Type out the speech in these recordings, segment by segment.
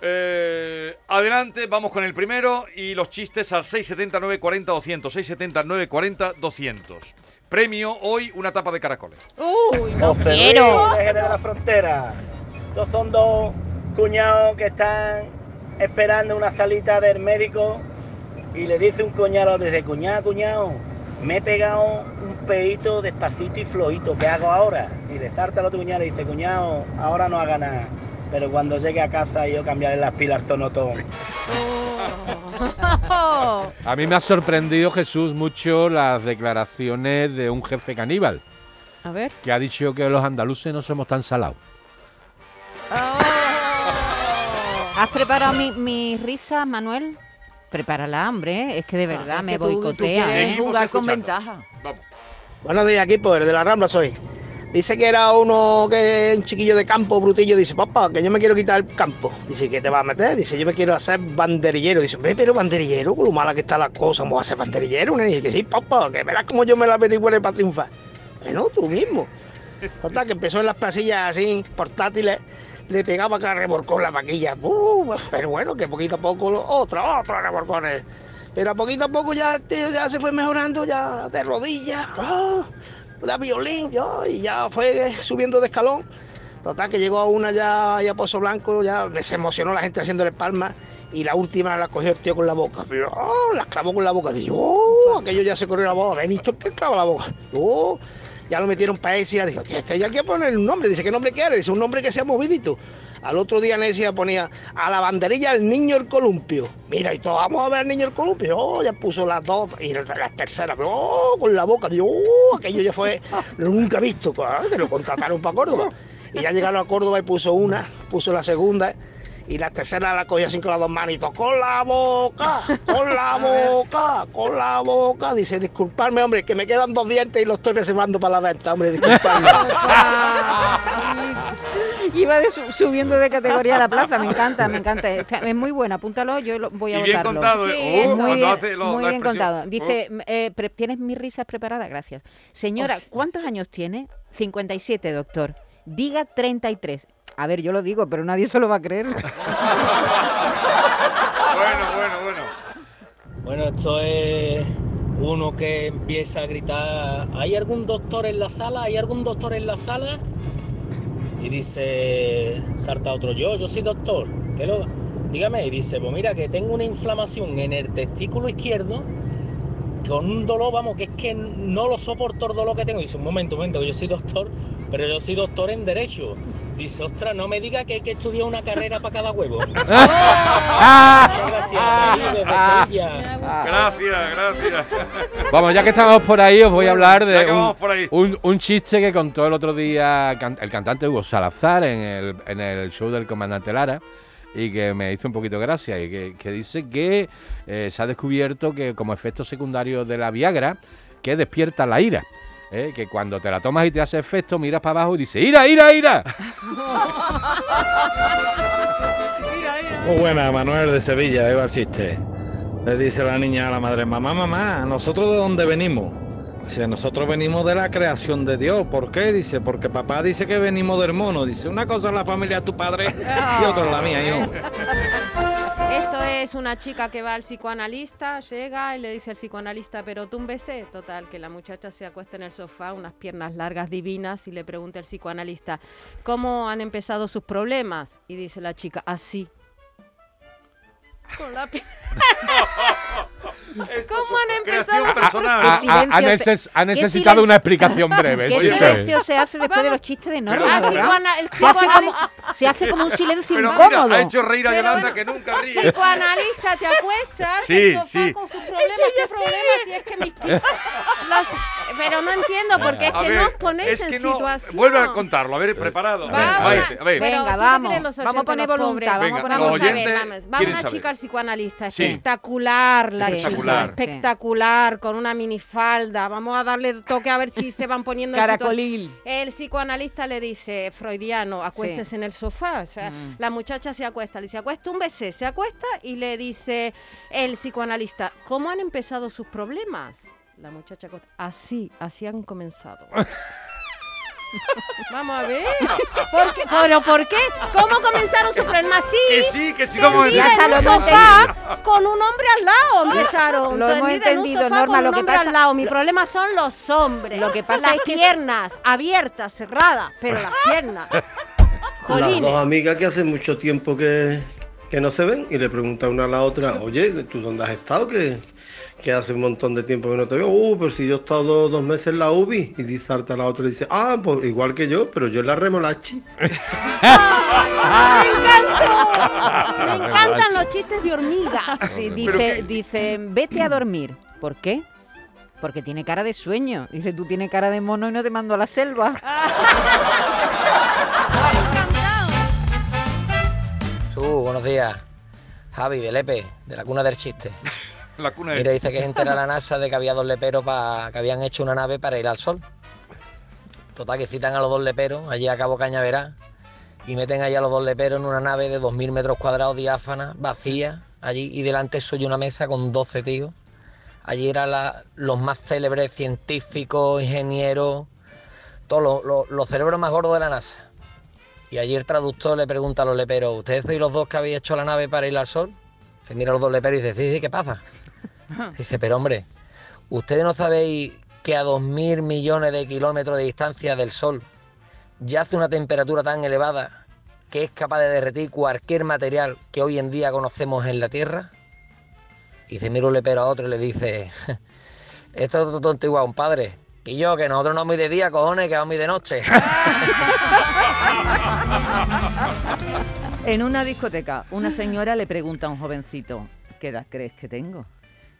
Eh, adelante, vamos con el primero y los chistes al 679 40 200. 679 40 200. Premio hoy una tapa de caracoles. Uy, no José quiero. de la Frontera. Estos son dos cuñados que están esperando una salita del médico y le dice un cuñado, dice, cuñado, cuñado, me he pegado un pedito despacito y flojito, ¿qué hago ahora? Y le salta al otro cuñado y le dice, cuñado, ahora no haga nada, pero cuando llegue a casa yo cambiaré las pilas. Oh. A mí me ha sorprendido, Jesús, mucho las declaraciones de un jefe caníbal A ver. que ha dicho que los andaluces no somos tan salados. ¿Has preparado mi, mi risa, Manuel? Prepárala, hombre. Es que de verdad me que tú- tú boicotea, ¿eh? Jugar con ventaja. Vamos. Buenos días, equipo, el de la Rambla soy. Dice que era uno que un chiquillo de campo, brutillo. Dice, papá, que yo me quiero quitar el campo. Dice, ¿qué te vas a meter? Dice, yo me quiero hacer banderillero. Dice, hombre, pero banderillero, con lo mala que está la cosa, ¿cómo vas a ser banderillero? Dice, que sí, papá, que verás cómo yo me la averigüe para triunfar. Bueno, tú mismo. Total, que empezó en las pasillas así, portátiles, le pegaba cada reborcón la vaquilla. ¡Bum! pero bueno, que poquito a poco, otro, otro reborcones. Pero a poquito a poco ya el tío ya se fue mejorando, ya de rodillas, ¡ah! De violín, yo, y ya fue subiendo de escalón. Total, que llegó a una ya, ya Pozo Blanco, ya se emocionó la gente haciéndole palmas, y la última la cogió el tío con la boca. Pero, ¡ah! la clavó con la boca. Dice, ¡oh! Aquello ya se corrió la boca. ¿Habéis visto que clava la boca? ¡Oh! Ya lo metieron para Esia, dijo, "Tío, este ya hay que poner un nombre. Dice, ¿qué nombre quiere? Dice, un nombre que sea movidito. Al otro día Necia ponía a la banderilla el niño el columpio. Mira, y todos vamos a ver al niño el columpio. Oh, ya puso las dos y las terceras, pero oh, con la boca. Digo, oh, aquello ya fue, lo nunca visto. Que lo contrataron para Córdoba. Y ya llegaron a Córdoba y puso una, puso la segunda. Y la tercera la cogió así con las dos manitos. ¡Con la boca! ¡Con la boca! ¡Con la boca! Dice, disculpadme, hombre, que me quedan dos dientes y los estoy reservando para la venta, hombre, disculpadme. Iba de su- subiendo de categoría a la plaza. Me encanta, me encanta. Es muy buena. Apúntalo, yo lo- voy a Y bien votarlo. contado. Sí, Oh, muy bien, hace lo- muy bien contado. Dice, eh, pre- ¿tienes mis risas preparadas? Gracias. Señora, ¿cuántos años tiene? 57, doctor. Diga 33. A ver, yo lo digo, pero nadie se lo va a creer. Bueno, bueno, bueno. Bueno, esto es uno que empieza a gritar, ¿hay algún doctor en la sala? ¿Hay algún doctor en la sala? Y dice, salta otro, yo, yo soy doctor. ¿Qué lo? Dígame, y dice, pues mira que tengo una inflamación en el testículo izquierdo con un dolor, vamos, que es que no lo soporto el dolor que tengo. Dice, un momento, un momento, que yo soy doctor, pero yo soy doctor en Derecho. Dice, ostras, no me diga que hay que estudiar una carrera para cada huevo. Muchas gracias, David, desde Sevilla. Gracias, gracias. Vamos, ya que estamos por ahí, os voy a hablar de un, un- un chiste que contó el otro día can- el cantante Hugo Salazar en el, en el show del comandante Lara y que me hizo un poquito gracia y que, que dice que eh, se ha descubierto que como efecto secundario de la Viagra que despierta la ira. ¿Eh? Que cuando te la tomas y te hace efecto, miras para abajo y dices ¡Ira, ira, ira! Muy buena, Manuel de Sevilla, ahí va el chiste. Le dice la niña a la madre, mamá, mamá, ¿nosotros de dónde venimos? Dice, nosotros venimos de la creación de Dios. ¿Por qué? Dice, porque papá dice que venimos del mono. Dice, una cosa es la familia de tu padre y otra es la mía, hijo. Esto es una chica que va al psicoanalista, llega y le dice al psicoanalista, pero tú un besé. Total, que la muchacha se acuesta en el sofá, unas piernas largas divinas, y le pregunta al psicoanalista, ¿cómo han empezado sus problemas? Y dice la chica, así. Con la pi- ¿Cómo han empezado creación sus personal. Ha, neces- necesitado una explicación breve. ¿Qué silencio se hace después de los chistes de Norma? Ah, se, hace como, psicoanalista- se hace como un silencio Pero mira, incómodo. ha hecho reír a Yolanda bueno, que nunca ríe. psicoanalista, te acuestas Sí, en el sofá sí. con sus problemas, ¿qué problemas? Si es que mis las- Pero no entiendo, porque es A que ver, no os ponéis es en no- situación. Vuelve a contarlo, a ver, preparado. A ver, a ver. Venga, ¿tú qué vamos. Vamos a poner voluntad, vamos a poner Vamos a ver, vamos. Va una chica al psicoanalista, Sí. espectacular, la Espectacular. chica, espectacular, con una minifalda. Vamos a darle toque a ver si se van poniendo Caracolil. El psicoanalista le dice, freudiano, acuéstese en el sofá. O sea, Mm. la muchacha se acuesta, le dice, acuesta un besé, se acuesta y le dice el psicoanalista, ¿cómo han empezado sus problemas? La muchacha acuesta, así, así han comenzado. Vamos a ver. ¿Por qué? ¿Pero por qué? ¿Cómo comenzaron sus problemas? Que Sí. sí, que sí. Ya en un lo sofá con un hombre al lado empezaron. Lo hemos Tendida en un entendido, sofá Norma, con lo un que hombre pasa- al lado. Mi lo- problema son los hombres. Lo que pasa las es que- piernas abiertas, cerradas, pero las piernas. Las Jolines. dos amigas que hace mucho tiempo que, que no se ven y le pregunta una a la otra, oye, ¿tú dónde has estado? Que, que hace un montón de tiempo que no te veo. Uh, pero si yo he estado dos, dos meses en la UBI. Y dice a la otra y dice, ah, pues igual que yo, pero yo en la remolachi. ¡Me encantó! Me encantan los chistes de hormigas. Sí, ¿Pero dice, dice, vete a dormir. ¿Por qué? Porque tiene cara de sueño. Dice, tú tienes cara de mono y no te mando a la selva. Tú, buenos días. Javi, de Lepe, de la cuna del chiste. La cuna Mira, dice que se entera la NASA de que había dos leperos pa- que habían hecho una nave para ir al sol. Total, que citan a los dos leperos allí a Cabo Cañaveral y meten allí a los dos leperos en una nave de 2.000 metros cuadrados diáfana, vacía, allí, y delante suyo una mesa con 12 tíos. Allí eran los más célebres científicos, ingenieros, todos los, los- los cerebros más gordos de la NASA. Y allí el traductor le pregunta a los leperos, ¿ustedes sois los dos que habéis hecho la nave para ir al sol? Se mira a los dos leperos y dice, sí, sí, ¿qué pasa? Dice, pero hombre, ¿ustedes no sabéis que a 2.000 millones de kilómetros de distancia del Sol yace una temperatura tan elevada que es capaz de derretir cualquier material que hoy en día conocemos en la Tierra? Y se mira un lepero a otro y le dice, esto es otro tonto igual, un padre. Y yo, que nosotros no vamos de día, cojones, que vamos de noche. En una discoteca, una señora le pregunta a un jovencito, ¿qué edad crees que tengo?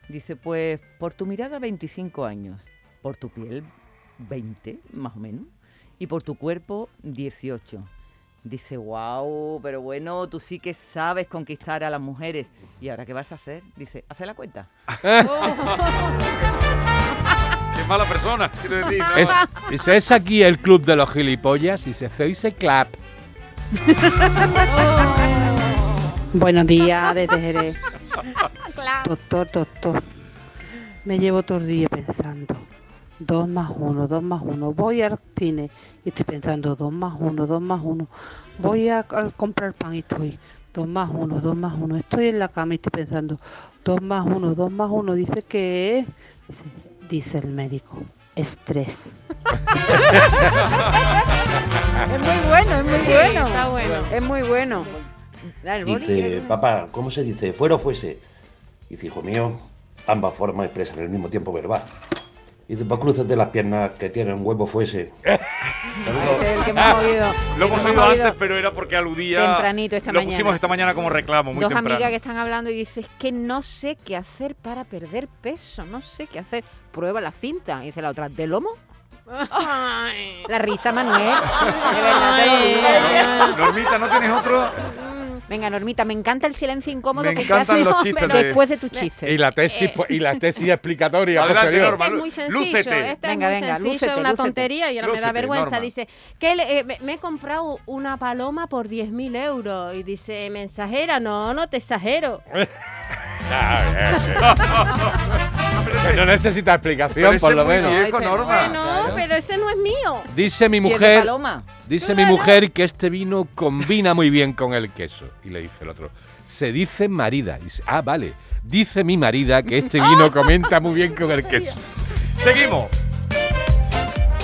Dice, pues por tu mirada 25 años, por tu piel 20 más o menos, y por tu cuerpo 18. Dice, wow, pero bueno, tú sí que sabes conquistar a las mujeres. ¿Y ahora qué vas a hacer? Dice, ¿hace la cuenta? Qué mala persona, quiero decir. ¿no? Es, dice, es aquí el club de los gilipollas y se dice clap. Buenos días desde Jerez. Doctor, doctor. Me llevo todo el día pensando. Dos más uno, dos más uno. Voy al cine y estoy pensando dos más uno, dos más uno. Voy a, a comprar pan y estoy dos más uno, dos más uno. Estoy en la cama y estoy pensando dos más uno, dos más uno. Dice que es. Dice, dice el médico. Estrés. Es muy bueno, es muy Sí, bueno. está bueno. Es muy bueno. Dale, Boli. Dice, papá, ¿cómo se dice? ¿Fuera o fuese? Dice, hijo mío, ambas formas expresan el mismo tiempo verbal. Dice, pues cruces de las piernas que tienen huevo fuese. Es el que hemos oído. Lo el que hemos oído antes, pero era porque aludía. tempranito esta lo mañana. pusimos esta mañana como reclamo, muy Dos temprano. amigas que están hablando y dices que no sé qué hacer para perder peso, no sé qué hacer. Prueba la cinta. Y dice la otra, ¿de lomo? Ay. La risa, Manuel. De verdad te lo digo. Normita, ¿no tienes otro? Venga, Normita, me encanta el silencio incómodo Me que se hace los chistes de- después de tus chistes. Y la tesis, po- y la tesis explicatoria Adelante, posterior. Norma. Este es muy sencillo, Lúcete. este Venga, es muy venga, sencillo, lúcete, una lúcete. tontería y ahora me da Lúcete, vergüenza. Norma. Dice, que le- eh, me, me he comprado una paloma por 10.000 euros. Y dice, mensajera, no, no te exagero. No necesita explicación, por lo menos. viejo, Norma. Bueno, pero ese no es mío. Dice mi ¿Y el de mujer, dice mi mujer que este vino combina muy bien con el queso. Y le dice el otro, se dice marida. Y dice, ah, vale. Dice mi marida que este vino comenta muy bien con el queso. Seguimos.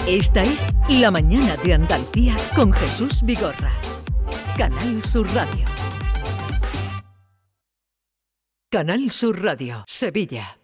Esta es La Mañana de Andalucía con Jesús Vigorra. Canal Sur Radio. Canal Sur Radio, Sevilla.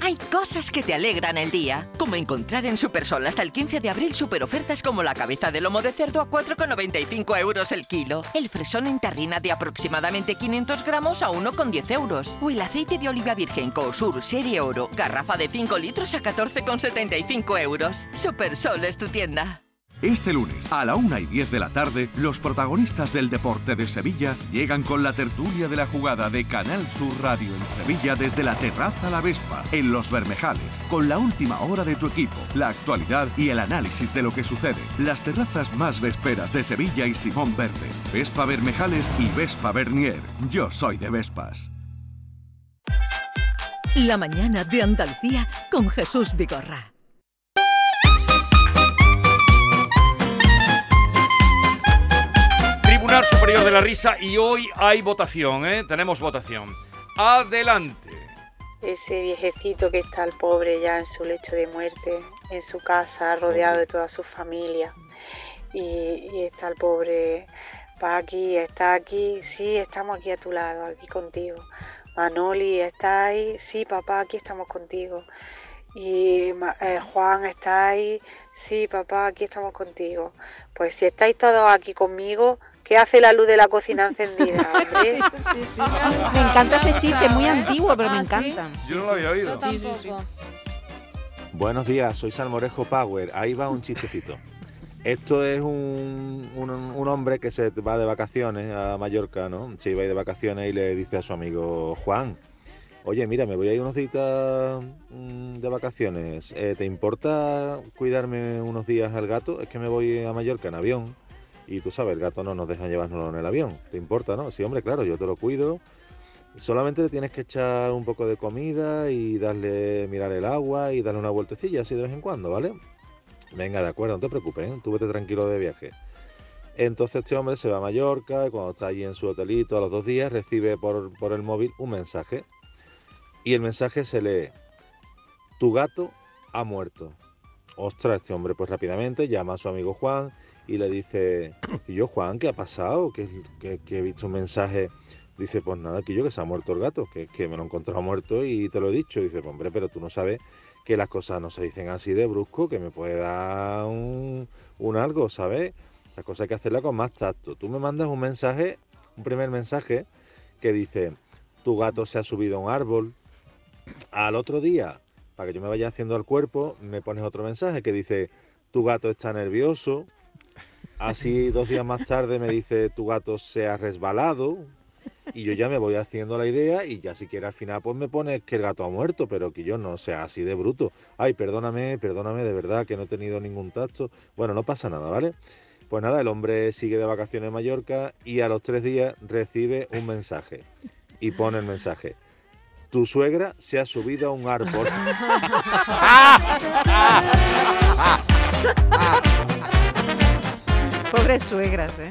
Hay cosas que te alegran el día, como encontrar en Supersol hasta el 15 de abril superofertas como la cabeza de lomo de cerdo a 4,95 euros el kilo, el fresón en terrina de aproximadamente 500 gramos a 1,10 euros, o el aceite de oliva virgen Coosur Serie Oro, garrafa de 5 litros a 14,75 euros. Supersol es tu tienda. Este lunes, a la 1 y 10 de la tarde, los protagonistas del deporte de Sevilla llegan con la tertulia de la jugada de Canal Sur Radio en Sevilla desde la terraza La Vespa, en Los Bermejales, con la última hora de tu equipo, la actualidad y el análisis de lo que sucede. Las terrazas más vesperas de Sevilla y Simón Verde, Vespa Bermejales y Vespa Bernier. Yo soy de Vespas. La mañana de Andalucía con Jesús Vigorra. Tribunal Superior de la Risa y hoy hay votación, ¿eh? Tenemos votación. Adelante. Ese viejecito que está el pobre ya en su lecho de muerte, en su casa, rodeado de toda su familia. Y, está el pobre, va aquí, está aquí, sí, estamos aquí a tu lado, aquí contigo. Manoli, ¿está ahí? Sí, papá, aquí estamos contigo. Y eh, Juan, ¿está ahí? Sí, papá, aquí estamos contigo. Pues si estáis todos aquí conmigo, ¿qué hace la luz de la cocina encendida, hombre? Me encanta ese chiste, muy antiguo, pero me encanta. Yo no lo había oído. Buenos días, soy Salmorejo Power. Ahí va un chistecito. Esto es un, un- un hombre que se va de vacaciones a Mallorca, ¿no? Se iba a ir de vacaciones y le dice a su amigo Juan, oye, mira, me voy a ir unos días mm, de vacaciones. Eh, ¿Te importa cuidarme unos días al gato? Es que me voy a Mallorca en avión y tú sabes, el gato no nos deja llevárnoslo en el avión. ¿Te importa, no? Sí, hombre, claro, yo te lo cuido. Solamente le tienes que echar un poco de comida y darle, mirar el agua y darle una vueltecilla así de vez en cuando, ¿vale? Venga, de acuerdo, no te preocupes, ¿eh? tú vete tranquilo de viaje. Entonces este hombre se va a Mallorca cuando está allí en su hotelito a los dos días recibe por, por el móvil un mensaje. Y el mensaje se lee, tu gato ha muerto. Ostras, este hombre pues rápidamente llama a su amigo Juan y le dice, y yo Juan, ¿qué ha pasado? Que, que- he visto un mensaje. Dice, pues nada, que yo que se ha muerto el gato, que, que me lo he encontrado muerto y te lo he dicho. Dice, pues hombre, pero tú no sabes que las cosas no se dicen así de brusco, que me puede dar un, un algo, ¿sabes? Esas cosas hay que hacerlas con más tacto. Tú me mandas un mensaje, un primer mensaje, que dice, tu gato se ha subido a un árbol. Al otro día, para que yo me vaya haciendo al cuerpo, me pones otro mensaje que dice, tu gato está nervioso. Así dos días más tarde me dice, tu gato se ha resbalado. Y yo ya me voy haciendo la idea y ya si quiere al final pues me pone que el gato ha muerto, pero que yo no sea así de bruto. Ay, perdóname, perdóname de verdad que no he tenido ningún tacto. Bueno, no pasa nada, ¿vale? Pues nada, el hombre sigue de vacaciones en Mallorca y a los tres días recibe un mensaje. Y pone el mensaje. Tu suegra se ha subido a un árbol. Pobres suegras, ¿eh?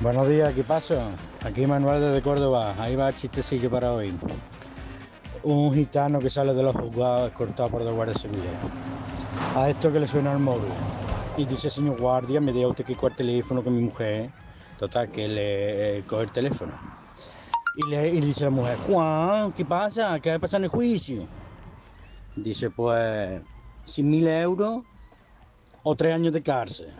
Buenos días, ¿qué pasa? Aquí Manuel desde Córdoba, ahí va el chistecillo para hoy. Un gitano que sale de los juzgados cortado por dos guardias civiles. A esto que le suena el móvil. Y dice, señor guardia, me diga usted que cuál teléfono con mi mujer. Total, que le eh, coge el teléfono. Y le, y dice la mujer, Juan, ¿qué pasa? ¿Qué va a pasar en el juicio? Dice, pues, 100 mil euros o tres años de cárcel.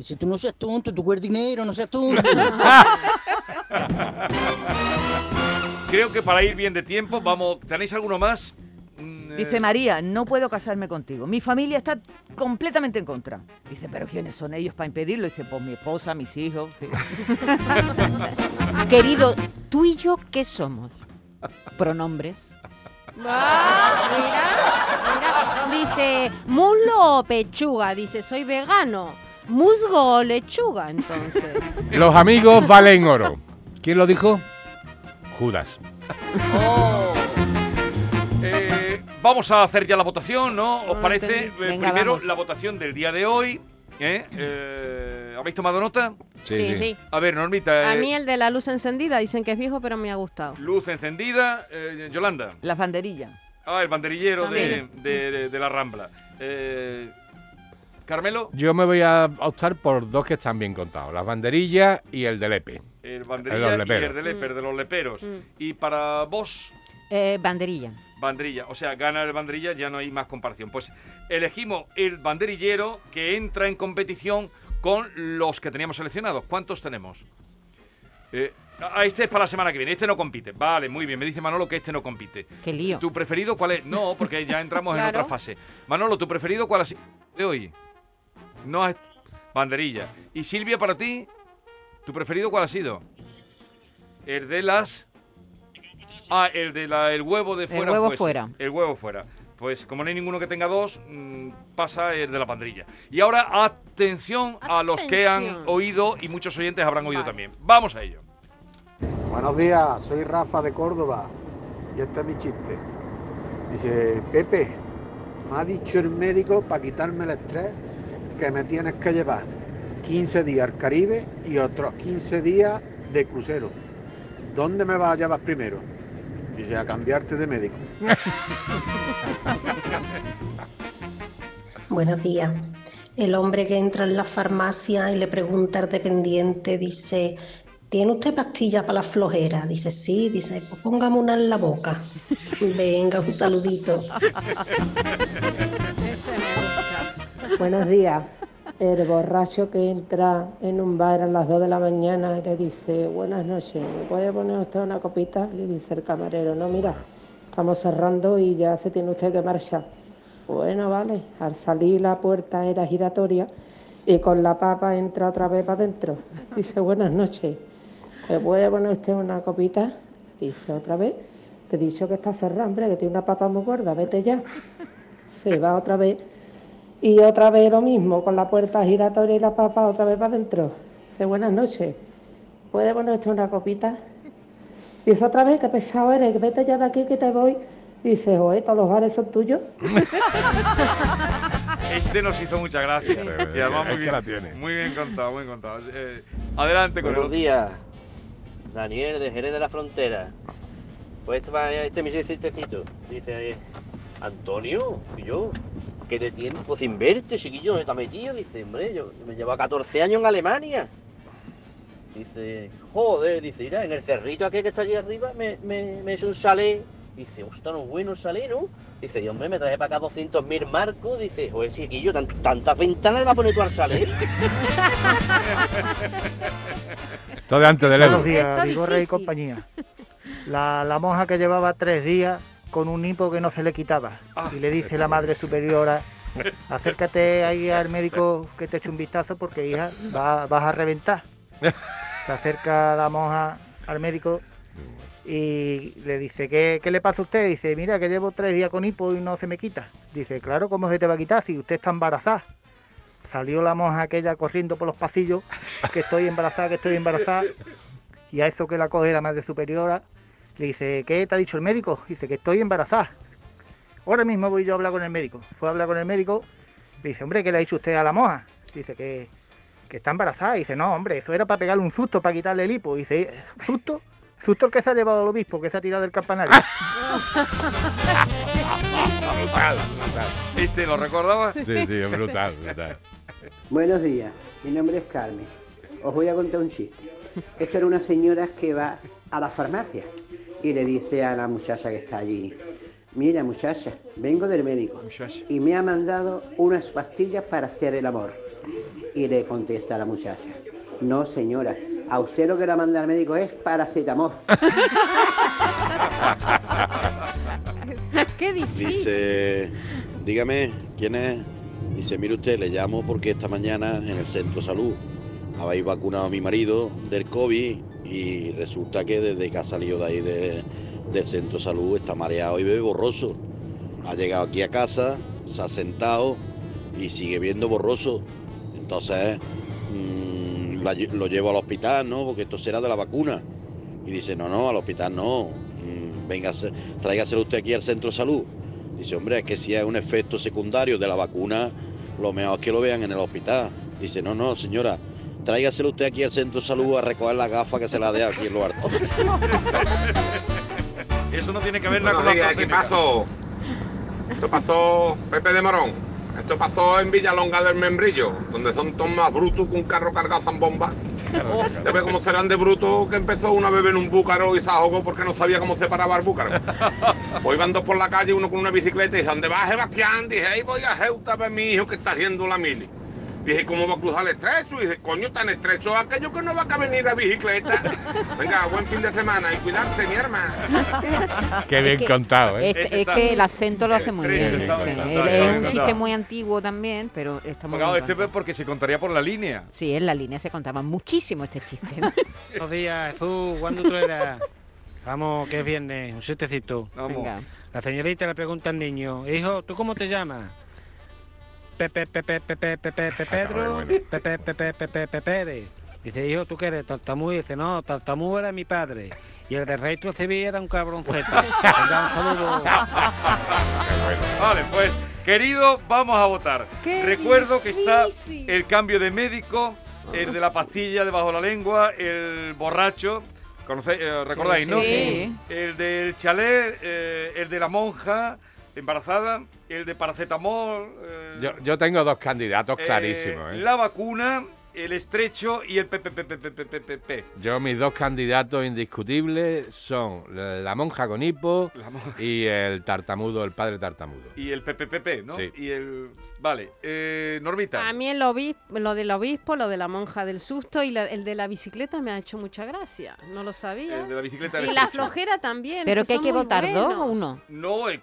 Dice, tú no seas tonto, tú quieres dinero, no seas tonto. Creo que para ir bien de tiempo, vamos. ¿Tenéis alguno más? Mm, Dice eh, María, no puedo casarme contigo. Mi familia está completamente en contra. Dice, pero ¿quiénes son ellos para impedirlo? Dice, pues mi esposa, mis hijos. sí. Querido, tú y yo, ¿qué somos? Pronombres. Ah, mira, mira. Dice, muslo o pechuga. Dice, soy vegano. Musgo o lechuga, entonces. Los amigos valen oro. ¿Quién lo dijo? Judas. eh, vamos a hacer ya la votación, ¿no? ¿Os Ah, parece? Eh, Venga, primero, vamos. la votación del día de hoy. ¿eh? Eh, ¿Habéis tomado nota? Sí, Sí, sí. A ver, Normita. A mí el de la luz encendida dicen que es viejo, pero me ha gustado. Luz encendida. eh, Yolanda. Las banderillas. Ah, el banderillero de, de- de- de la Rambla. Eh, Carmelo, Yo me voy a optar por dos que están bien contados. Las banderillas y el del EPE. el El banderilla de y el de Leper, de los leperos. Mm. Y para vos, Eh, banderilla. banderilla. O sea, gana el banderilla, ya no hay más comparación. Pues elegimos el banderillero que entra en competición con los que teníamos seleccionados. ¿Cuántos tenemos? Eh, ah, este es para la semana que viene. Este no compite. Vale, muy bien. Me dice Manolo que este no compite. Qué lío. ¿Tu preferido cuál es? No, porque ya entramos en otra fase. Manolo, ¿tu preferido cuál ha sido de hoy? No has- Banderilla. Y Silvia, para ti, ¿tu preferido cuál ha sido? El de las... Ah, el de la, el huevo de El fuera. huevo pues, fuera. El huevo fuera. Pues como no hay ninguno que tenga dos, mm, pasa el de la pandrilla. Y ahora atención, a los que han oído y muchos oyentes habrán oído también. Vamos a ello. Buenos días, soy Rafa de Córdoba y este es mi chiste. Dice, Pepe, me ha dicho el médico para quitarme el estrés que me tienes que llevar 15 días al Caribe y otros 15 días de crucero. ¿Dónde me vas a llevar primero? Dice, a cambiarte de médico. Buenos días. El hombre que entra en la farmacia y le pregunta al dependiente, dice, ¿tiene usted pastillas para la flojera? Dice, sí, dice, pues póngame una en la boca. Venga, un saludito. Buenos días. El borracho que entra en un bar a las 2 de la mañana y le dice, buenas noches, ¿me puede poner usted una copita? Le dice el camarero, no, mira, estamos cerrando y ya se tiene usted que marchar. Bueno, vale, al salir la puerta era giratoria y con la papa entra otra vez para adentro. Dice, buenas noches, ¿me puede poner usted una copita? Dice otra vez, te he dicho que está cerrada, hombre, que tiene una papa muy gorda, vete ya. Se va otra vez y otra vez lo mismo, con la puerta giratoria y la papa otra vez para adentro. Dice, buenas noches, ¿puede poner usted una copita? Dice otra vez, qué pesado eres, que vete ya de aquí que te voy. Dice, oye, todos los bares son tuyos. Este nos hizo mucha gracia. Sí. Y además muy que bien, la tiene. muy bien contado, muy bien contado. Eh, adelante con Buenos el días, Daniel de Jerez de la Frontera. Pues este, va- este es mi chistecito. Dice Antonio, y yo, ¿qué de tiempo sin verte, chiquillo? ¿Dónde está metido? Dice, hombre, yo me llevo 14 años en Alemania. Dice, joder, dice, mira, en el cerrito aquel que está allí arriba me, me, me hecho un salé. Dice, ostras, no es bueno el salé, ¿no? Dice, y hombre, me traje para acá 200.000 marcos. Dice, joder, chiquillo, tan- tantas ventanas le va a poner tú al salé. Todo antes del Buenos días, Vigorra y compañía. La, la monja que llevaba tres días con un hipo que no se le quitaba. Ah, y le dice la madre superiora, acércate ahí al médico que te eche un vistazo porque hija, va- vas a reventar. Se acerca la monja al médico y le dice, ¿qué, qué le pasa a usted? Dice, mira que llevo tres días con hipo y no se me quita. Dice, claro, ¿cómo se te va a quitar si usted está embarazada? Salió la monja aquella corriendo por los pasillos, que estoy embarazada, que estoy embarazada. Y a eso que la coge la madre superiora, le dice, ¿qué te ha dicho el médico? Dice que estoy embarazada. Ahora mismo voy yo a hablar con el médico. Fue a hablar con el médico, le dice, hombre, ¿qué le ha dicho usted a la monja? Dice que, que está embarazada. Dice, no, hombre, eso era para pegarle un susto, para quitarle el hipo. Dice, ¿susto? ¿Susto el que se ha llevado al obispo, que se ha tirado del campanario? brutal, brutal. ¿Este lo recordaba? Sí, sí, es brutal, brutal. Buenos días, mi nombre es Carmen. Os voy a contar un chiste. Esto era una señora que va a la farmacia y le dice a la muchacha que está allí, mira muchacha, vengo del médico y me ha mandado unas pastillas para hacer el amor. Y le contesta a la muchacha, no señora, a usted lo que le manda el médico es paracetamol. Qué difícil. Dice, dígame, ¿quién es? Dice, mire usted, le llamo porque esta mañana en el centro de salud habéis vacunado a mi marido del COVID y resulta que desde que ha salido de ahí de- del centro de salud está mareado y bebe borroso. Ha llegado aquí a casa, se ha sentado y sigue viendo borroso. Entonces mm, lo llevo al hospital, ¿no? Porque esto será de la vacuna. Y dice, no, no, al hospital no. Mm, Véngase, tráigaselo usted aquí al centro de salud. Dice, hombre, es que si es un efecto secundario de la vacuna, lo mejor es que lo vean en el hospital. Dice, no, no, señora, tráigaselo usted aquí al centro de salud a recoger la gafa que se la dé aquí en lo harto. Eso no tiene que ver nada con la ¿qué pasó? Esto pasó, Pepe de Morón. Esto pasó en Villalonga del Membrillo, donde son todos más brutos que un carro cargado en bomba. Ya ves cómo serán de bruto que empezó una bebé en un búcaro y se ahogó porque no sabía cómo se paraba el búcaro. Pues iban dos por la calle, uno con una bicicleta y dice, ¿dónde va Sebastián? Dije, ahí voy a Jeuta a ver a mi hijo que está haciendo la mili. Dije, ¿cómo va a cruzar el estrecho? Y dice, coño, tan estrecho aquello que no va a caber ni la bicicleta. Venga, buen fin de semana y cuidarse, mi hermana. Qué bien Es que- contado, ¿eh? Es, que el acento lo hace muy Sí, bien. Es- bien, es está un chiste muy antiguo también, pero está muy bien este porque se contaría por la línea. Sí, en la línea se contaba muchísimo este chiste. Buenos días, Jesús. ¿Cuándo tú eras? Vamos, que es viernes, un sietecito. Vamos. Venga. La señorita le pregunta al niño, hijo, ¿tú cómo te llamas? Pepe, Pepe, Pepe, Pepe, Pepe, Pedro, Pepe, Pepe, Pepe, Pepe. Dice, hijo, ¿tú qué eres? Tartamú. Dice, no, Tartamú era mi padre. Y el de Retro Civil era un cabronceta. Venga, un saludo. Vale, pues, querido, vamos a votar. Qué Recuerdo que está difícil. el cambio de médico, el de la pastilla debajo de la lengua, el borracho. ¿Conocéis? Eh, ¿Recordáis, no? Sí. El del chalet, eh, el de la monja embarazada, el de paracetamol. eh, Yo, yo tengo dos candidatos eh, clarísimos, ¿eh? La vacuna, el estrecho y el PPPPPPP. Yo, mis dos candidatos indiscutibles son la monja con hipo La monja. y el tartamudo, el padre tartamudo. Y el PPPP, ¿no? Sí. Y el. Vale, eh, Normita. A mí el obispo, lo del obispo, lo de la monja del susto y la- el de la bicicleta me ha hecho mucha gracia. No lo sabía. El de la bicicleta Y la flojera también. Pero que hay que votar dos o uno. No, el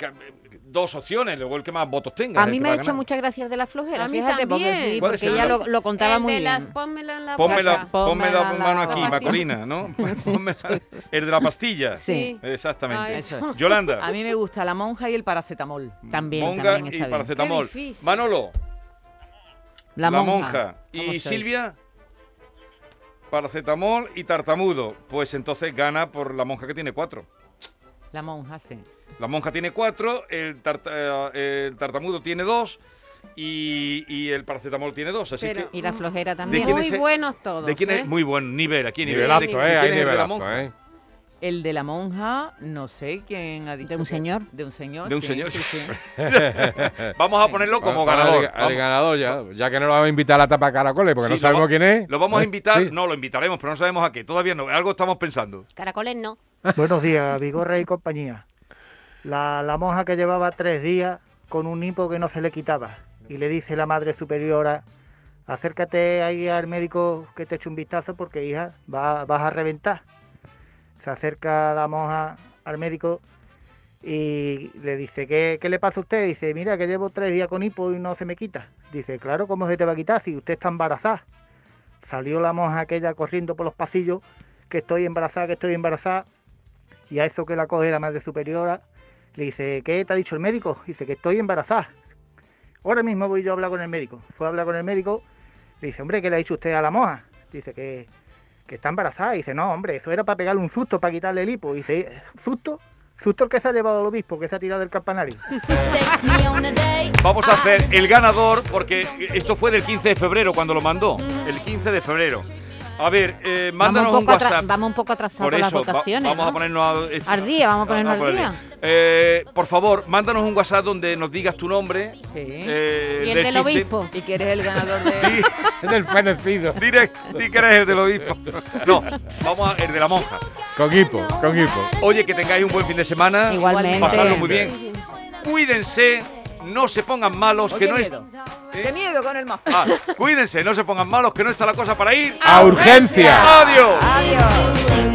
dos opciones, luego el que más votos tenga. A mí me ha hecho ganar. mucha gracia el de la flojera. A mí fíjate, porque, también. sí, ¿Cuál porque el ella lo, lo contaba el muy de bien. Las pónmela en la boca. ponme la mano aquí. Macorina, ¿no? El de la pastilla. Sí. Exactamente. Yolanda. A mí me gusta la monja y el paracetamol. También, Monga también y paracetamol. Manolo. La, monja. ¿Cómo Y sois? Silvia. Paracetamol y tartamudo. Pues entonces gana por la monja que tiene cuatro. La monja, sí. La monja tiene cuatro, el, tarta- eh, el tartamudo tiene dos y, y el paracetamol tiene dos. Así Pero- que. Y la flojera ¿De también. Muy es buenos todos. ¿De quién ¿eh? es? Muy buen nivel aquí. Nivel. Nivelazo, ¿De- ¿eh? Hay nivelazo? ¿eh? El de la monja, no sé quién ha dicho. ¿De un que- señor? De un señor. De un sí, señor. sí, sí. Vamos a ponerlo como ganador. Al, ganador ya, ya que no lo vamos a invitar a la tapa caracoles porque Sí, no sabemos va- quién es. Lo vamos a ¿Eh? invitar, Sí. no, lo invitaremos, pero no sabemos a qué. Todavía no, algo estamos pensando. Caracoles no. Buenos días, Vigorra y compañía. La, la monja que llevaba tres días con un hipo que no se le quitaba. Y le dice la madre superiora, acércate ahí al médico que te eche un vistazo porque, hija, va- vas a reventar. Se acerca la monja al médico y le dice, ¿qué, qué le pasa a usted? Dice, mira, que llevo tres días con hipo y no se me quita. Dice, claro, ¿cómo se te va a quitar si usted está embarazada? Salió la monja aquella corriendo por los pasillos, que estoy embarazada, que estoy embarazada. Y a eso que la coge la madre superiora, le dice, ¿qué te ha dicho el médico? Dice que estoy embarazada. Ahora mismo voy yo a hablar con el médico. Fue a hablar con el médico, le dice, hombre, ¿qué le ha dicho usted a la monja? Dice que, que está embarazada. Dice, no, hombre, eso era para pegarle un susto, para quitarle el hipo. Dice, ¿susto? ¿Susto el que se ha llevado el obispo, que se ha tirado del campanario? Vamos a hacer el ganador porque esto fue del 15 de febrero cuando lo mandó. El 15 de febrero. A ver, eh, Vamos mándanos un, un, poco WhatsApp. vamos un poco atrasados con las va- votaciones. vamos ¿no? a ponernos a- Al día, vamos a ponernos al día. Eh, por favor, mándanos un WhatsApp donde nos digas tu nombre. eh, Y el del chiste. obispo. Y que eres el ganador de... del fenecido. Direct, di que eres el del obispo. No, vamos a el de la monja. Con hipo, con hipo. Oye, que tengáis un buen fin de semana. Igualmente. Pasadlo muy bien. Cuídense, no se pongan malos, que no es. miedo. Qué miedo con el más. Ah, cuídense, no se pongan malos, que no está la cosa para ir. ¡A urgencia! ¡Adiós! Adiós.